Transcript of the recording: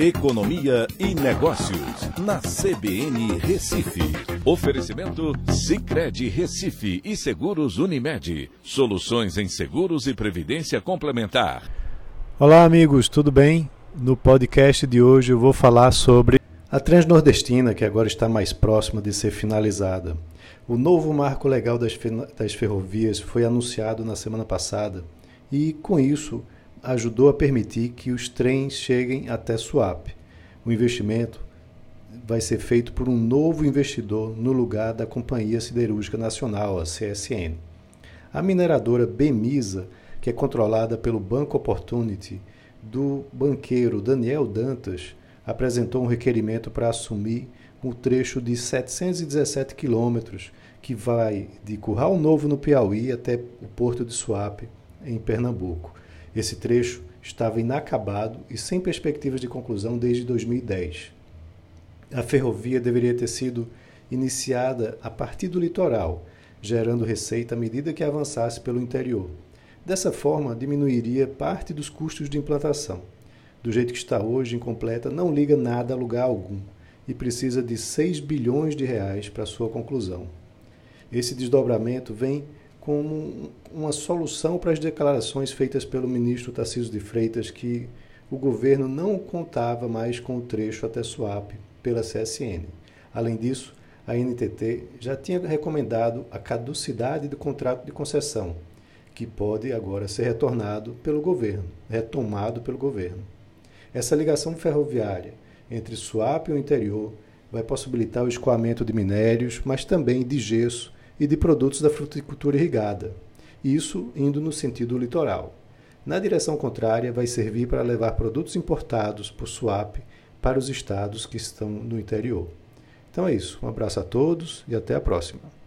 Economia e Negócios, na CBN Recife. Oferecimento Cicred Recife e Seguros Unimed. Soluções em seguros e previdência complementar. Olá, amigos, tudo bem? No podcast de hoje eu vou falar sobre a Transnordestina, que agora está mais próxima de ser finalizada. O novo marco legal das, das ferrovias foi anunciado na semana passada e, com isso, ajudou a permitir que os trens cheguem até Suape. O investimento vai ser feito por um novo investidor no lugar da Companhia Siderúrgica Nacional, a CSN. A mineradora Bemisa, que é controlada pelo Banco Opportunity do banqueiro Daniel Dantas, apresentou um requerimento para assumir um trecho de 717 quilômetros que vai de Curral Novo, no Piauí, até o porto de Suape, em Pernambuco. Esse trecho estava inacabado e sem perspectivas de conclusão desde 2010. A ferrovia deveria ter sido iniciada a partir do litoral, gerando receita à medida que avançasse pelo interior. Dessa forma, diminuiria parte dos custos de implantação. Do jeito que está hoje, incompleta, não liga nada a lugar algum e precisa de 6 bilhões de reais para sua conclusão. Esse desdobramento vem como uma solução para as declarações feitas pelo ministro Tarcísio de Freitas que o governo não contava mais com o trecho até Suape pela CSN. Além disso, a NTT já tinha recomendado a caducidade do contrato de concessão, que pode agora ser retornado pelo governo, retomado pelo governo. Essa ligação ferroviária entre Suape e o interior vai possibilitar o escoamento de minérios, mas também de gesso e de produtos da fruticultura irrigada, isso indo no sentido litoral. Na direção contrária, vai servir para levar produtos importados por Suape para os estados que estão no interior. Então é isso. Um abraço a todos e até a próxima.